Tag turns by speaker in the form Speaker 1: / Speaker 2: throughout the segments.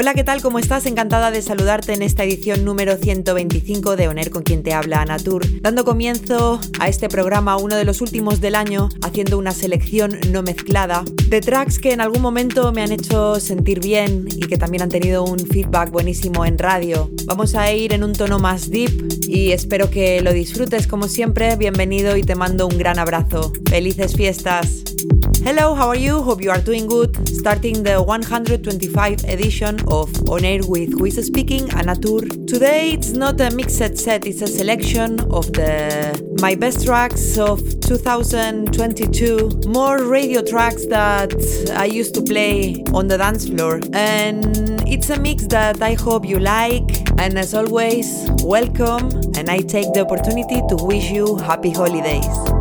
Speaker 1: Hola, ¿qué tal? ¿Cómo estás? Encantada de saludarte en esta edición número 125 de Oner con quien te habla Anatur, dando comienzo a este programa, uno de los últimos del año, haciendo una selección no mezclada de tracks que en algún momento me han hecho sentir bien y que también han tenido un feedback buenísimo en radio. Vamos a ir en un tono más deep y espero que lo disfrutes como siempre. Bienvenido y te mando un gran abrazo. Felices fiestas. Hello, how are you? Hope you are doing good. Starting the 125 edition of On Air with Who is Speaking, Anatur. Today it's not a mixed set, it's a selection of the my best tracks of 2022. More radio tracks that I used to play on the dance floor. And it's a mix that I hope you like. And as always, welcome. And I take the opportunity to wish you happy holidays.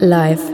Speaker 1: Live.